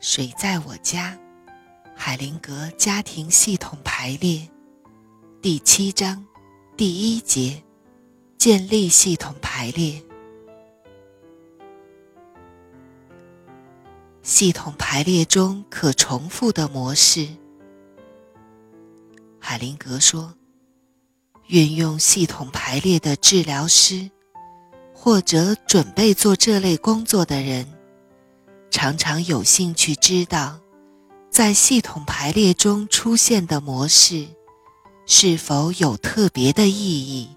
水在我家，海灵格家庭系统排列，第七章第一节，建立系统排列。系统排列中可重复的模式。海灵格说：“运用系统排列的治疗师，或者准备做这类工作的人，常常有兴趣知道，在系统排列中出现的模式是否有特别的意义，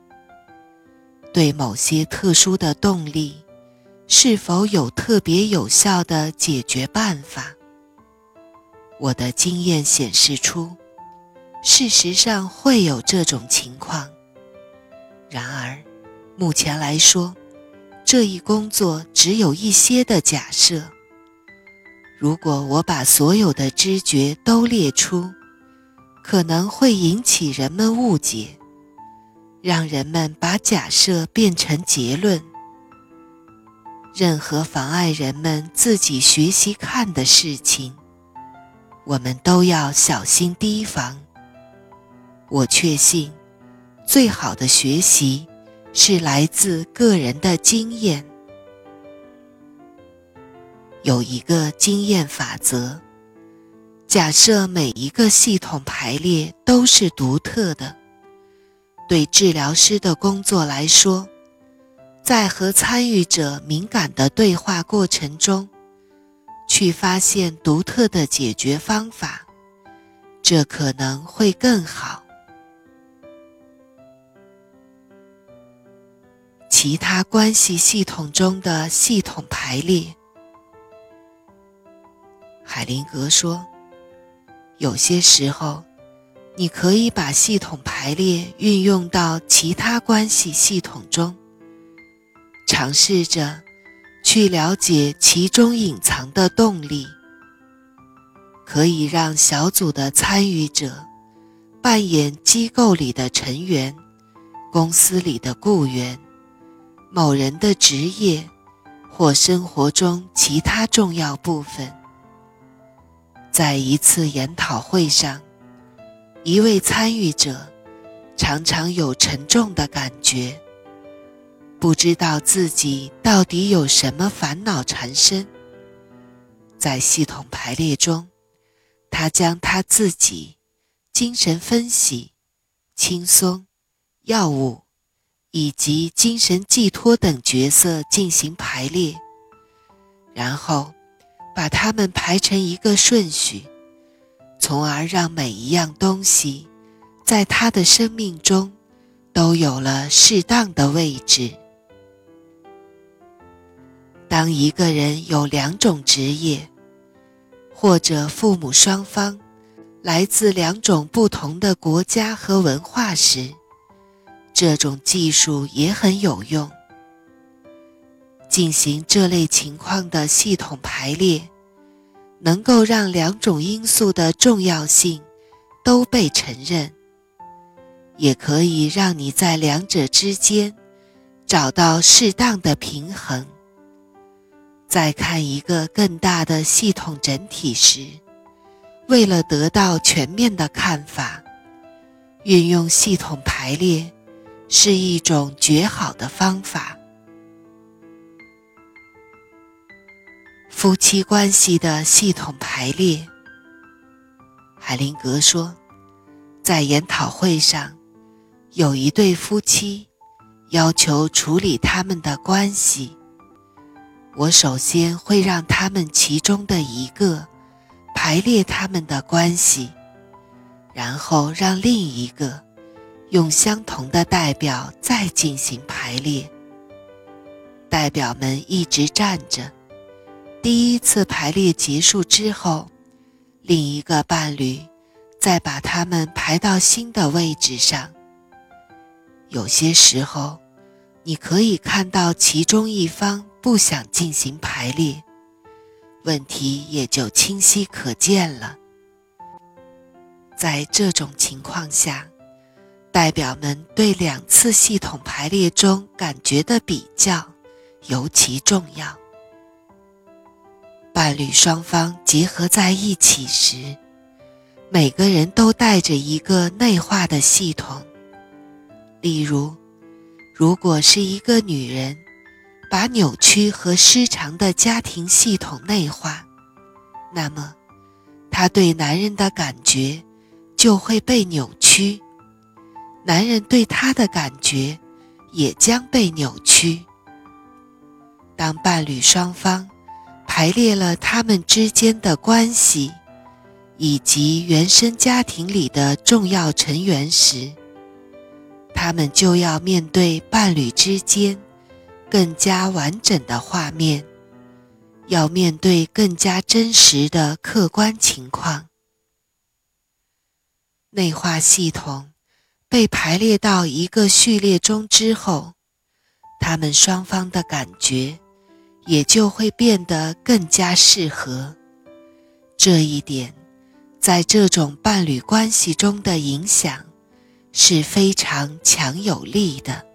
对某些特殊的动力。”是否有特别有效的解决办法？我的经验显示出，事实上会有这种情况。然而，目前来说，这一工作只有一些的假设。如果我把所有的知觉都列出，可能会引起人们误解，让人们把假设变成结论。任何妨碍人们自己学习看的事情，我们都要小心提防。我确信，最好的学习是来自个人的经验。有一个经验法则：假设每一个系统排列都是独特的，对治疗师的工作来说。在和参与者敏感的对话过程中，去发现独特的解决方法，这可能会更好。其他关系系统中的系统排列，海灵格说，有些时候，你可以把系统排列运用到其他关系系统中。尝试着去了解其中隐藏的动力，可以让小组的参与者扮演机构里的成员、公司里的雇员、某人的职业或生活中其他重要部分。在一次研讨会上，一位参与者常常有沉重的感觉。不知道自己到底有什么烦恼缠身。在系统排列中，他将他自己、精神分析、轻松、药物以及精神寄托等角色进行排列，然后把它们排成一个顺序，从而让每一样东西在他的生命中都有了适当的位置。当一个人有两种职业，或者父母双方来自两种不同的国家和文化时，这种技术也很有用。进行这类情况的系统排列，能够让两种因素的重要性都被承认，也可以让你在两者之间找到适当的平衡。在看一个更大的系统整体时，为了得到全面的看法，运用系统排列是一种绝好的方法。夫妻关系的系统排列，海灵格说，在研讨会上，有一对夫妻要求处理他们的关系。我首先会让他们其中的一个排列他们的关系，然后让另一个用相同的代表再进行排列。代表们一直站着。第一次排列结束之后，另一个伴侣再把他们排到新的位置上。有些时候，你可以看到其中一方。不想进行排列，问题也就清晰可见了。在这种情况下，代表们对两次系统排列中感觉的比较尤其重要。伴侣双方结合在一起时，每个人都带着一个内化的系统。例如，如果是一个女人把扭曲和失常的家庭系统内化，那么她对男人的感觉就会被扭曲，男人对她的感觉也将被扭曲。当伴侣双方排列了他们之间的关系，以及原生家庭里的重要成员时，他们就要面对伴侣之间更加完整的画面，要面对更加真实的客观情况。内化系统被排列到一个序列中之后，他们双方的感觉。也就会变得更加适合。这一点，在这种伴侣关系中的影响是非常强有力的。